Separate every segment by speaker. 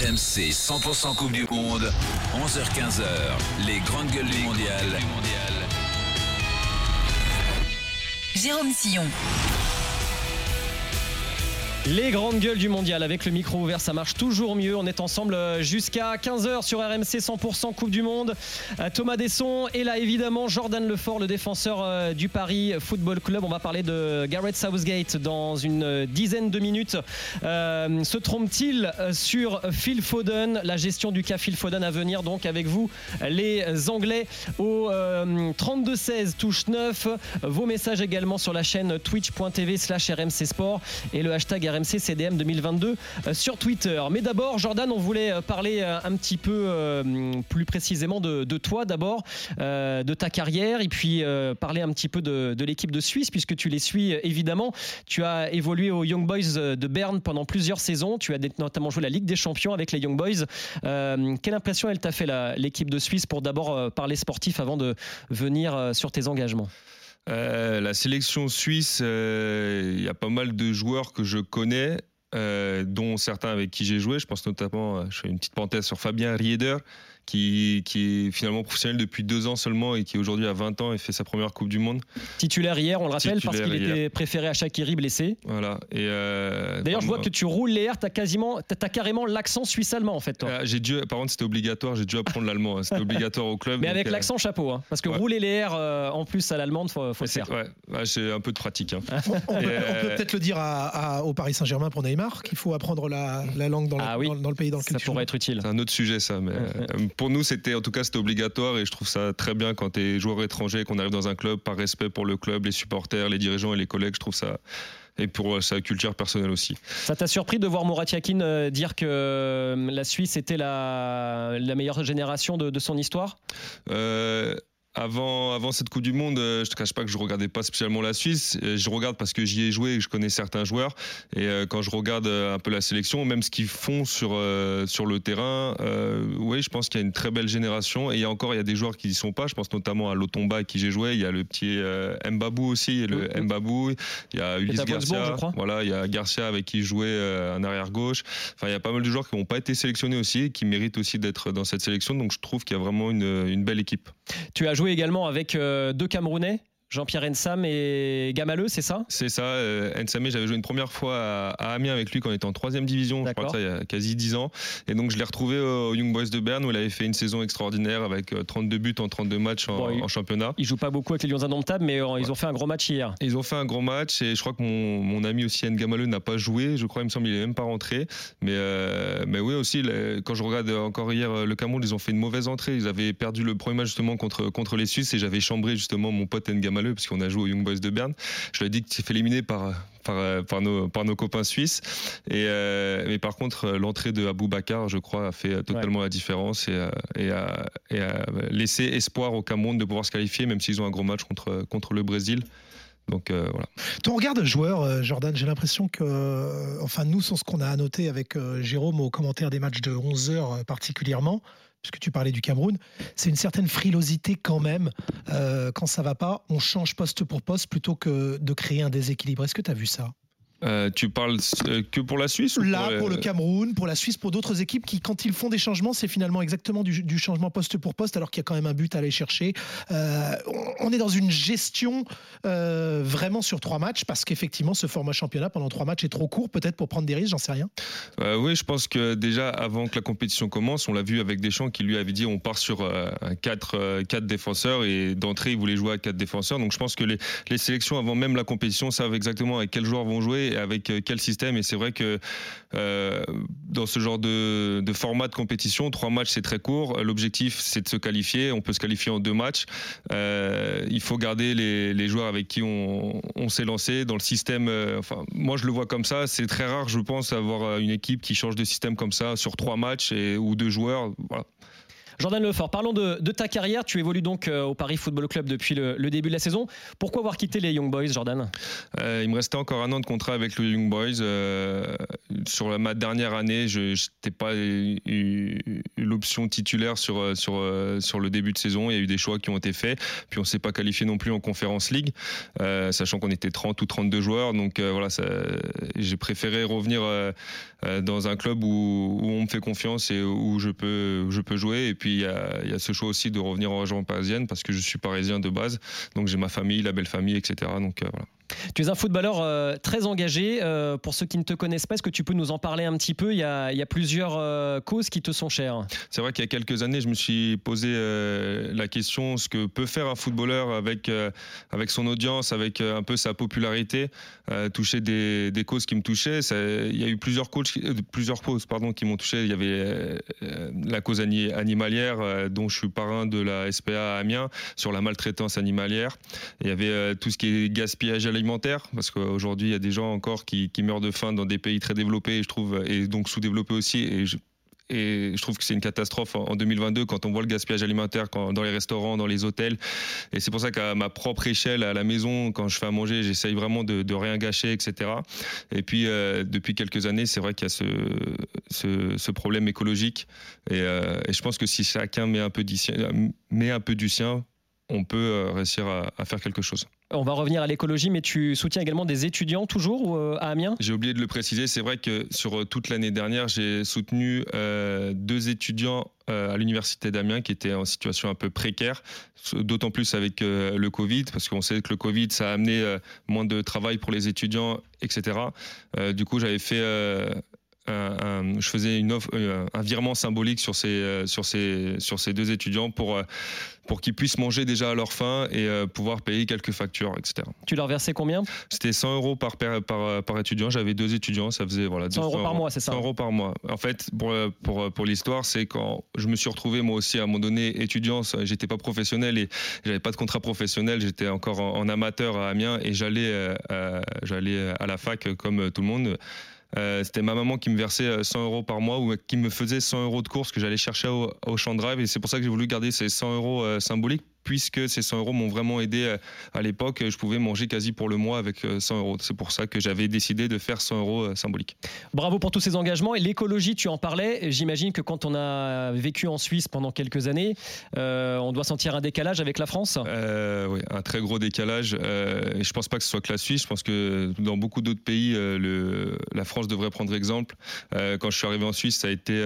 Speaker 1: RMC 100% Coupe du Monde, 11h-15h, les grandes gueules du mondial.
Speaker 2: Jérôme Sillon.
Speaker 3: Les grandes gueules du mondial avec le micro ouvert, ça marche toujours mieux. On est ensemble euh, jusqu'à 15h sur RMC 100% Coupe du Monde. Euh, Thomas Desson et là évidemment Jordan Lefort, le défenseur euh, du Paris Football Club. On va parler de Gareth Southgate dans une dizaine de minutes. Euh, se trompe-t-il sur Phil Foden? La gestion du cas Phil Foden à venir donc avec vous, les Anglais au 32-16 touche 9. Vos messages également sur la chaîne twitch.tv slash RMC Sport et le hashtag RMC CDM 2022 euh, sur Twitter. Mais d'abord, Jordan, on voulait euh, parler euh, un petit peu plus précisément de, toi d'abord, de ta carrière, et puis parler un petit peu de, de l'équipe de Suisse, puisque tu les suis évidemment. Tu as évolué aux Young Boys de Berne pendant plusieurs saisons. Tu as notamment joué la Ligue des Champions avec les Young Boys. quelle impression elle t'a fait l'équipe de Suisse pour d'abord parler sportif avant de venir sur tes engagements?
Speaker 4: Euh, la sélection suisse, euh, il y a pas mal de joueurs que je connais, euh, dont certains avec qui j'ai joué. Je pense notamment, je fais une petite parenthèse sur Fabien Rieder, qui, qui, est finalement professionnel depuis deux ans seulement et qui aujourd'hui a 20 ans et fait sa première Coupe du Monde.
Speaker 3: Titulaire hier, on le rappelle, parce qu'il était préféré à Shakiri blessé.
Speaker 4: Voilà. Et
Speaker 3: euh, D'ailleurs, je vois que tu roules les airs, tu as, quasiment, as carrément l'accent suisse-allemand en fait. Toi.
Speaker 4: Ah, j'ai dû, par contre, c'était obligatoire, j'ai dû apprendre l'allemand. Hein. C'était obligatoire au club.
Speaker 3: Mais avec euh, l'accent chapeau, hein, parce que rouler les airs euh, en plus à l'allemande, faut, faut le faire.
Speaker 4: Ouais, j'ai un peu de pratique. Hein.
Speaker 5: on, peut, peut-être le dire à, au Paris Saint-Germain pour Neymar, qu'il faut apprendre la, la langue dans,
Speaker 3: ah
Speaker 5: dans, dans, le pays dans lequel
Speaker 3: Ça pourrait être utile.
Speaker 4: C'est un autre sujet, ça. Mais pour nous, c'était en tout cas c'était obligatoire et je trouve ça très bien quand tu es joueur étranger, qu'on arrive dans un club par respect pour le club, les supporters, les dirigeants et les collègues. Je trouve ça et pour euh, sa culture personnelle aussi.
Speaker 3: Ça t'a surpris de voir Murat Yakin euh, dire que euh, la Suisse était la, la meilleure génération de, de son histoire?
Speaker 4: Avant, avant cette Coupe du Monde, euh, je te cache pas que je regardais pas spécialement la Suisse. Euh, je regarde parce que j'y ai joué et que je connais certains joueurs. Et euh, quand je regarde un peu la sélection, même ce qu'ils font sur sur le terrain, oui, je pense qu'il y a une très belle génération. Et il y a encore, il y a des joueurs qui y sont pas. Je pense notamment à Lotomba avec qui j'ai joué. Il y a le petit Mbabou aussi, le mmh. Mbabou. Il y a Ulysse Garcia. Voilà, il y a Garcia avec qui je jouais un arrière gauche. Enfin, il y a pas mal de joueurs qui n'ont pas été sélectionnés aussi, et qui méritent aussi d'être dans cette sélection. Donc, je trouve qu'il y a vraiment une, une belle équipe.
Speaker 3: Tu as joué également avec euh, deux Camerounais Jean-Pierre Ensam et Gamaleux, c'est ça?
Speaker 4: C'est ça. Euh, j'avais joué une première fois à, Amiens avec lui quand on était en troisième division, je crois que ça il y a quasi 10 ans. Et donc je l'ai retrouvé au Young Boys de Berne où il avait fait une saison extraordinaire avec 32 euh, buts en 32 matchs en, championnat.
Speaker 3: Il joue pas beaucoup avec les Lions Indomptables, mais euh, ils ont fait un gros match hier.
Speaker 4: Ils ont fait un gros match et je crois que mon, mon ami aussi N Gamaleux n'a pas joué. Je crois, il me semble, il est même pas rentré. Mais, euh, mais oui aussi, quand je regarde encore hier le Cameroun, ils ont fait une mauvaise entrée. Ils avaient perdu le premier match justement contre, contre les Suisses et j'avais chambré justement mon pote N Gamaleux parce qu'on a joué au Young Boys de Berne. Je lui ai dit qu'il s'est fait éliminer par nos, copains suisses. Et, euh, mais par contre, l'entrée de Abou Bakar, je crois, a fait totalement la différence et, a, laissé espoir au Cameroun de pouvoir se qualifier, même s'ils ont un gros match contre, le Brésil. Donc euh, voilà.
Speaker 5: Ton regard de joueur, euh, Jordan, j'ai l'impression que, enfin, nous, c'est ce qu'on a annoté avec Jérôme au commentaire des matchs de 11 heures particulièrement, puisque tu parlais du Cameroun, c'est une certaine frilosité quand même. Euh, quand ça va pas, on change poste pour poste plutôt que de créer un déséquilibre. Est-ce que tu as vu ça?
Speaker 4: Euh, tu parles euh, que pour la Suisse
Speaker 5: Là, pour, le Cameroun, pour la Suisse, pour d'autres équipes qui, quand ils font des changements, c'est finalement exactement du, changement poste pour poste, alors qu'il y a quand même un but à aller chercher. Euh, on est dans une gestion vraiment sur trois matchs, parce qu'effectivement, ce format championnat pendant trois matchs est trop court, peut-être pour prendre des risques, j'en sais rien.
Speaker 4: oui, je pense que déjà, avant que la compétition commence, on l'a vu avec Deschamps qui lui avait dit on part sur un 4, quatre défenseurs, et d'entrée, il voulait jouer à quatre défenseurs. Donc je pense que les, les sélections, avant même la compétition, savent exactement avec quels joueurs vont jouer avec euh, quel système. Et c'est vrai que euh, dans ce genre de, format de compétition, trois matchs c'est très court. L'objectif c'est de se qualifier. On peut se qualifier en deux matchs. Euh, il faut garder les, joueurs avec qui on, s'est lancé dans le système. enfin, moi je le vois comme ça. C'est très rare, je pense, avoir une équipe qui change de système comme ça sur trois matchs ou deux joueurs. Voilà.
Speaker 3: Jordan Lefort, parlons de, ta carrière. Tu évolues donc euh, au Paris Football Club depuis le, début de la saison. Pourquoi avoir quitté les Young Boys, Jordan?
Speaker 4: Euh, Il me restait encore un an de contrat avec les Young Boys. Euh, sur ma dernière année, je n'étais pas eu, l'option titulaire sur, le début de saison. Il y a eu des choix qui ont été faits. Puis on ne s'est pas qualifié non plus en Conférence League, sachant qu'on était 30 ou 32 joueurs. Donc voilà, j'ai préféré revenir dans un club où, où, on me fait confiance et où je peux, je peux jouer. Et puis il y a, y a, ce choix aussi de revenir en région parisienne parce que je suis parisien de base. Donc j'ai ma famille, la belle famille, etc. Donc voilà.
Speaker 3: Tu es un footballeur euh, très engagé. Euh, pour ceux qui ne te connaissent pas, est-ce que tu peux nous en parler un petit peu? Il y, a, plusieurs euh, causes qui te sont chères.
Speaker 4: C'est vrai qu'il y a quelques années, je me suis posé la question ce que peut faire un footballeur avec, avec son audience, avec un peu sa popularité, toucher des, causes qui me touchaient. Il y a eu plusieurs causes, pardon, qui m'ont touché. Il y avait la cause animalière, dont je suis parrain de la SPA à Amiens, sur la maltraitance animalière. Il y avait tout ce qui est gaspillage alimentaire parce qu'aujourd'hui, il y a des gens encore qui, meurent de faim dans des pays très développés, je trouve, et donc sous-développés aussi. Et je, et trouve que c'est une catastrophe en 2022 quand on voit le gaspillage alimentaire dans les restaurants, dans les hôtels. Et c'est pour ça qu'à ma propre échelle, à la maison, quand je fais à manger, j'essaye vraiment de, rien gâcher, etc. Et puis, euh, depuis quelques années, c'est vrai qu'il y a ce, problème écologique. Et, euh, et, je pense que si chacun met un peu du sien, met un peu du sien on peut euh, réussir à, faire quelque chose.
Speaker 3: On va revenir à l'écologie, mais tu soutiens également des étudiants toujours euh, à Amiens?
Speaker 4: J'ai oublié de le préciser, c'est vrai que sur euh, toute l'année dernière, j'ai soutenu deux étudiants à l'université d'Amiens qui étaient en situation un peu précaire, d'autant plus avec le Covid, parce qu'on sait que le Covid, ça a amené moins de travail pour les étudiants, etc. du coup, j'avais fait je faisais une offre, euh, un virement symbolique sur ces, euh, sur ces, sur ces deux étudiants pour, euh, pour qu'ils puissent manger déjà à leur faim et pouvoir payer quelques factures, etc.
Speaker 3: Tu leur versais combien?
Speaker 4: C'était 100 euros par, par, par étudiant. J'avais deux étudiants, ça faisait voilà,
Speaker 3: 100 euros par mois, c'est ça
Speaker 4: 100 euros par mois. En fait, pour, pour, pour l'histoire, c'est quand je me suis retrouvé moi aussi à un moment donné étudiant, j'étais pas professionnel et j'avais pas de contrat professionnel, j'étais encore en, amateur à Amiens et j'allais j'allais à la fac comme tout le monde. Euh, c'était ma maman qui me versait 100 euh, euros par mois ou qui me faisait 100 euros de courses que j'allais chercher au, au champ drive et c'est pour ça que j'ai voulu garder ces 100 euros euh, symboliques puisque ces 100 euros m'ont vraiment aidé euh, à l'époque. Je pouvais manger quasi pour le mois avec 100 euh, euros. C'est pour ça que j'avais décidé de faire 100 euros euh, symboliques.
Speaker 3: Bravo pour tous ces engagements. Et l'écologie, tu en parlais. J'imagine que quand on a vécu en Suisse pendant quelques années, on doit sentir un décalage avec la France
Speaker 4: Oui, un très gros décalage. et je pense pas que ce soit que la Suisse. Je pense que dans beaucoup d'autres pays, le, la France devrait prendre exemple. quand je suis arrivé en Suisse, ça a été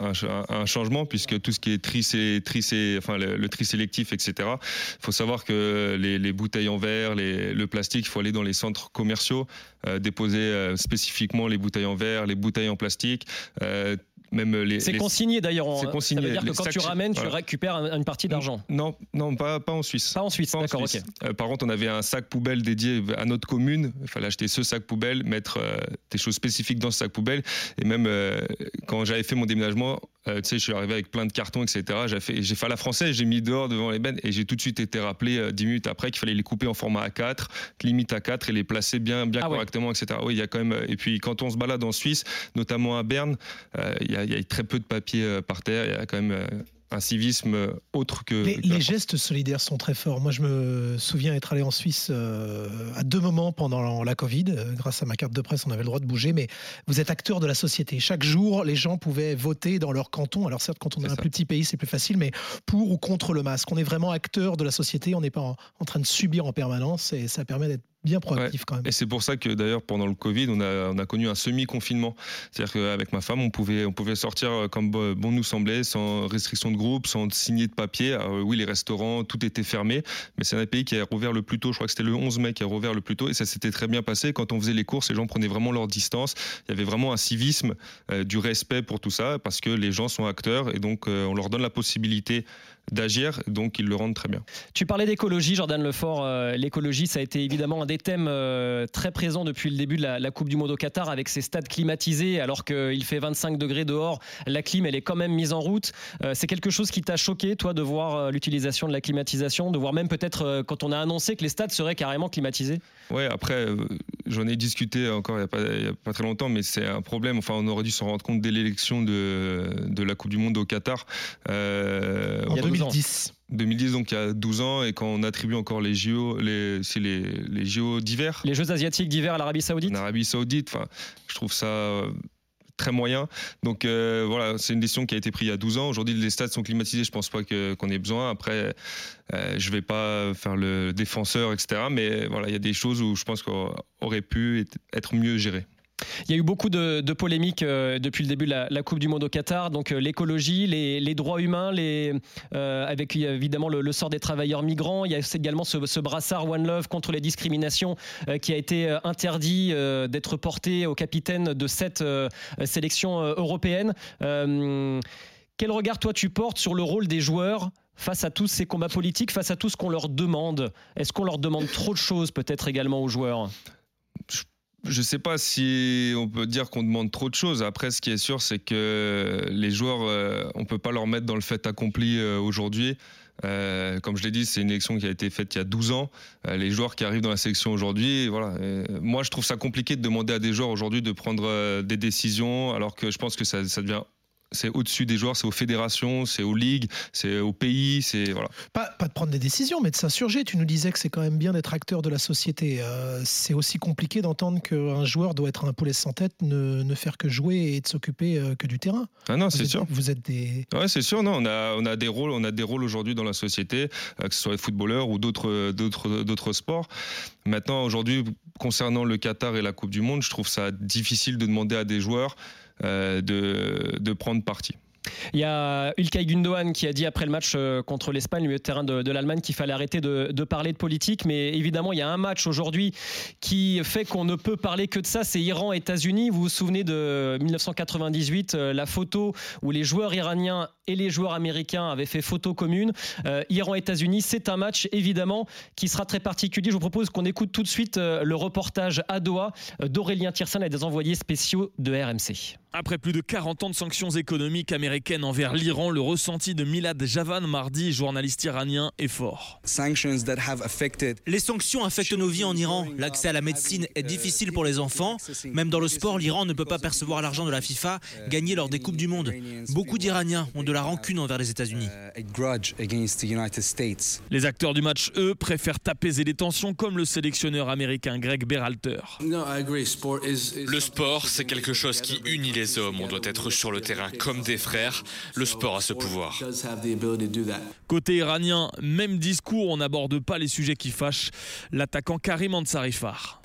Speaker 4: un, changement puisque tout ce qui est tri, tri enfin, le, le tri sélectif, etc., il faut savoir que les, bouteilles en verre, le plastique, il faut aller dans les centres commerciaux, euh, déposer euh, spécifiquement les bouteilles en verre, les bouteilles en plastique.
Speaker 3: Euh, les. C'est consigné d'ailleurs. C'est consigné. Ça veut dire que quand tu ramènes, tu récupères une partie d'argent.
Speaker 4: Non, non, pas, pas en Suisse.
Speaker 3: Pas en Suisse, d'accord, ok.
Speaker 4: Euh, par contre, on avait un sac poubelle dédié à notre commune. Il fallait acheter ce sac poubelle, mettre euh, des choses spécifiques dans ce sac poubelle. Et même euh, quand j'avais fait mon déménagement, tu sais, je suis arrivé avec plein de cartons, etc. J'ai fait, j'ai fait à la française, j'ai mis dehors devant les bennes et j'ai tout de suite été rappelé 10 minutes après qu'il fallait les couper en format A4, limite A4 et les placer bien, bien ah correctement, etc. Oui, il y a quand même. Et puis quand on se balade en Suisse, notamment à Berne, il y, y a très peu de papier euh, par terre. Il y a quand même euh, un civisme autre que.
Speaker 5: Les, gestes solidaires sont très forts. Moi, je me souviens être allé en Suisse euh, à deux moments pendant la Covid. grâce à ma carte de presse, on avait le droit de bouger, mais vous êtes acteur de la société. Chaque jour, les gens pouvaient voter dans leur canton. Alors, certes, quand on est, un plus petit pays, c'est plus facile, mais pour ou contre le masque. On est vraiment acteur de la société. On n'est pas en train de subir en permanence et ça permet d'être bien proactif quand même.
Speaker 4: Et c'est pour ça que d'ailleurs pendant le Covid, on a, on a connu un semi-confinement. C'est-à-dire qu'avec ma femme, on pouvait, on pouvait sortir euh, comme bon nous semblait, sans restriction de groupe, sans signer de papier. oui, les restaurants, tout était fermé, mais c'est un pays qui a rouvert le plus tôt. Je crois que c'était le 11 mai qui a rouvert le plus tôt et ça s'était très bien passé. Quand on faisait les courses, les gens prenaient vraiment leur distance. Il y avait vraiment un civisme, euh, du respect pour tout ça parce que les gens sont acteurs et donc euh, on leur donne la possibilité d'agir, donc ils le rendent très bien.
Speaker 3: Tu parlais d'écologie, Jordan Lefort. L'écologie, ça a été évidemment un des thèmes euh, très présents depuis le début de la, Coupe du Monde au Qatar avec ses stades climatisés alors qu'il fait 25 degrés dehors. La clim, elle est quand même mise en route. Euh, c'est quelque chose qui t'a choqué, toi, de voir euh, l'utilisation de la climatisation, de voir même peut-être quand on a annoncé que les stades seraient carrément climatisés?
Speaker 4: Ouais, après, j'en ai discuté encore il n'y a, pas- il y a pas très longtemps, mais c'est un problème. Enfin, on aurait dû s'en rendre compte dès l'élection de, de la Coupe du Monde au Qatar. Euh,
Speaker 5: En
Speaker 3: Il y a 12 ans.
Speaker 5: 2010.
Speaker 4: 2010, donc il y a 12 ans, et quand on attribue encore les JO, les, c'est les, les JO d'hiver
Speaker 3: Les Jeux asiatiques d'hiver à l'Arabie Saoudite
Speaker 4: en Arabie Saoudite, enfin, je trouve ça euh, très moyen. Donc euh, voilà, c'est une décision qui a été prise il y a 12 ans. Aujourd'hui, les stades sont climatisés, je pense pas que- qu'on ait besoin. Après, euh, je vais pas faire le défenseur, etc. Mais voilà, il y a des choses où je pense qu'on aurait pu être- mieux géré.
Speaker 3: Il y a eu beaucoup de, polémiques euh, depuis le début de la, Coupe du Monde au Qatar. Donc euh, l'écologie, les, droits humains, euh, avec évidemment le, sort des travailleurs migrants. Il y a également ce, brassard One Love contre les discriminations qui a été interdit d'être porté au capitaine de cette sélection européenne. Quel regard toi tu portes sur le rôle des joueurs face à tous ces combats politiques, face à tout ce qu'on leur demande? Est-ce qu'on leur demande trop de choses peut-être également aux joueurs?
Speaker 4: Sais pas si on peut dire qu'on demande trop de choses. Après, ce qui est sûr, c'est que les joueurs, euh, on peut pas leur mettre dans le fait accompli euh, aujourd'hui. Euh, comme je l'ai dit, c'est une élection qui a été faite il y a 12 ans. Les joueurs qui arrivent dans la sélection aujourd'hui, voilà. Moi, je trouve ça compliqué de demander à des joueurs aujourd'hui de prendre des décisions, alors que je pense que ça devient c'est au-dessus des joueurs, c'est aux fédérations, c'est aux ligues, c'est aux pays, c'est voilà.
Speaker 5: Pas, pas de prendre des décisions, mais de s'insurger. Tu nous disais que c'est quand même bien d'être acteur de la société. Euh, c'est aussi compliqué d'entendre qu'un joueur doit être un poulet sans tête, ne, ne faire que jouer et de s'occuper euh, que du terrain.
Speaker 4: Ah non, c'est sûr.
Speaker 5: Vous êtes des.
Speaker 4: Ouais, c'est sûr. Non, on a, on a des rôles, on a des rôles aujourd'hui dans la société, euh, que ce soit les footballeurs ou d'autres, d'autres, d'autres sports. Maintenant, aujourd'hui, concernant le Qatar et la Coupe du Monde, je trouve ça difficile de demander à des joueurs de, de prendre parti.
Speaker 3: Il y a Ilkay Gundogan qui a dit après le match euh, contre l'Espagne, le milieu terrain de, l'Allemagne, qu'il fallait arrêter de, parler de politique. Mais évidemment, il y a un match aujourd'hui qui fait qu'on ne peut parler que de ça. C'est Iran-États-Unis. Vous vous souvenez de 1998, euh, la photo où les joueurs iraniens et les joueurs américains avaient fait photo commune. Euh, Iran-États-Unis, c'est un match évidemment qui sera très particulier. Je vous propose qu'on écoute tout de suite euh, le reportage à Doha euh, d'Aurélien Tiersin et des envoyés spéciaux de RMC.
Speaker 6: Après plus de 40 ans de sanctions économiques américaines envers l'Iran, le ressenti de Milad Javan, mardi, journaliste iranien, est fort.
Speaker 7: Les sanctions affectent nos vies en Iran. L'accès à la médecine est difficile pour les enfants. Même dans le sport, l'Iran ne peut pas percevoir l'argent de la FIFA gagné lors des Coupes du Monde. Beaucoup d'Iraniens ont de la rancune envers les États-Unis.
Speaker 6: Les acteurs du match, eux, préfèrent apaiser les tensions comme le sélectionneur américain Greg Berhalter.
Speaker 8: Le sport, c'est quelque chose qui unit les hommes. On doit être sur le terrain comme des frères. Le sport a ce pouvoir.
Speaker 6: Côté iranien, même discours, on n'aborde pas les sujets qui fâchent. L'attaquant Karim Ansarifar.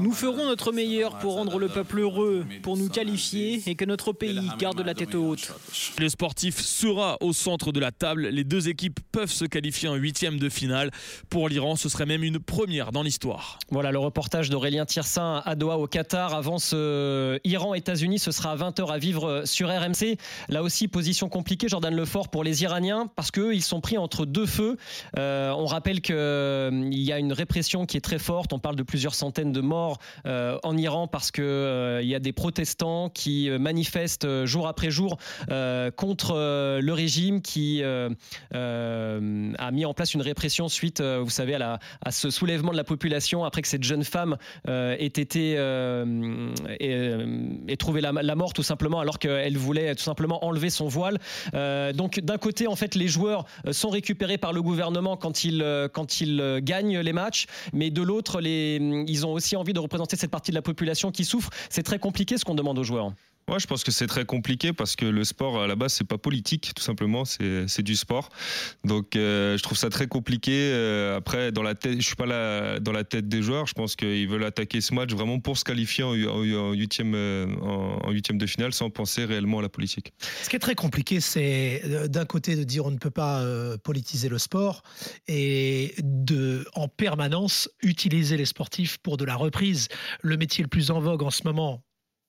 Speaker 9: Nous ferons notre meilleur pour rendre le peuple heureux, pour nous qualifier et que notre pays garde la tête haute.
Speaker 6: Le sportif sera au centre de la table. Les deux équipes peuvent se qualifier en huitième de finale. Pour l'Iran, ce serait même une première dans l'histoire.
Speaker 3: Voilà le reportage d'Aurélien Tiersin à Doha au Qatar. Avant ce Iran-États-Unis, ce sera à 20h à vivre sur RMC. Là aussi, position compliquée, Jordan Lefort pour les Iraniens, parce qu'eux, ils sont pris entre deux feux. Euh, on rappelle qu'il y a une répression qui est très forte. On parle de plusieurs centaines de morts euh, en Iran parce qu'il il y a des protestants qui euh, manifestent euh, jour après jour euh, contre euh, le régime qui euh, euh, a mis en place une répression suite, euh, vous savez, à, ce soulèvement de la population après que cette jeune femme euh, ait été euh, euh, ait trouvé la, la mort tout simplement alors qu'elle voulait tout simplement enlever son voile. Euh, donc d'un côté, en fait, les joueurs euh, sont récupérés par le gouvernement quand ils euh, quand ils gagnent les matchs, mais de l'autre, ils ont aussi envie de représenter cette partie de la population qui souffre. C'est très compliqué ce qu'on demande aux joueurs.
Speaker 4: Moi, je pense que c'est très compliqué parce que le sport, à la base, c'est pas politique, tout simplement, c'est du sport. Donc, euh, je trouve ça très compliqué. Euh, après, dans la tête, je suis pas dans la tête des joueurs. Je pense qu'ils veulent attaquer ce match vraiment pour se qualifier en hu- en hu- en huitième, euh, huitième de finale, sans penser réellement à la politique.
Speaker 5: Ce qui est très compliqué, c'est d'un côté de dire on ne peut pas politiser le sport et de en permanence utiliser les sportifs pour de la reprise. Le métier le plus en vogue en ce moment,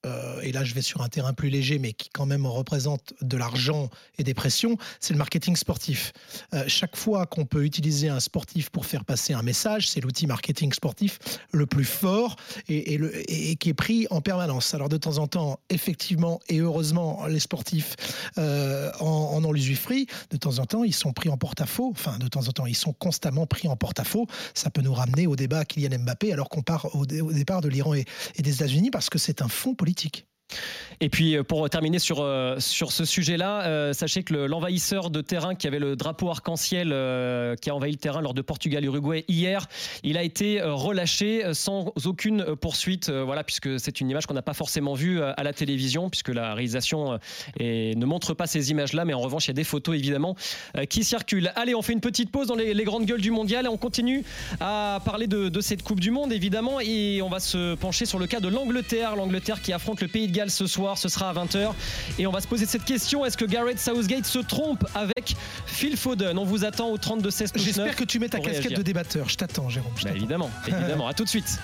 Speaker 5: euh, et là je vais sur un terrain plus léger, mais qui quand même représente de l'argent et des pressions, c'est le marketing sportif. Euh, chaque fois qu'on peut utiliser un sportif pour faire passer un message, c'est l'outil marketing sportif le plus fort et, qui est pris en permanence. Alors de temps en temps, effectivement et heureusement, les sportifs euh, en, en ont l'usufruit. De temps en temps, ils sont pris en porte-à-faux. Enfin, de temps en temps, ils sont constamment pris en porte-à-faux. Ça peut nous ramener au débat Kylian Mbappé, alors qu'on part au, départ de l'Iran et, et des États-Unis, parce que c'est un fond politique politique.
Speaker 3: Et puis pour terminer sur, euh, sur ce sujet-là, euh, sachez que l'envahisseur de terrain qui avait le drapeau arc-en-ciel euh, qui a envahi le terrain lors de Portugal-Uruguay hier, il a été relâché sans aucune poursuite, voilà, puisque c'est une image qu'on n'a pas forcément vue à la télévision, puisque la réalisation et, ne montre pas ces images-là, mais en revanche il y a des photos évidemment qui circulent. Allez, on fait une petite pause dans les, les grandes gueules du mondial et on continue à parler de, de cette Coupe du Monde évidemment. Et on va se pencher sur le cas de l'Angleterre, l'Angleterre qui affronte le pays de Galles ce soir, ce sera à 20h. Et on va se poser cette question est-ce que Gareth Southgate se trompe avec Phil Foden? On vous attend au 32 16
Speaker 5: J'espère que tu mets ta casquette
Speaker 3: réagir.
Speaker 5: de débatteur. Je t'attends, Jérôme. Je
Speaker 3: Bah, évidemment, évidemment. à tout de suite.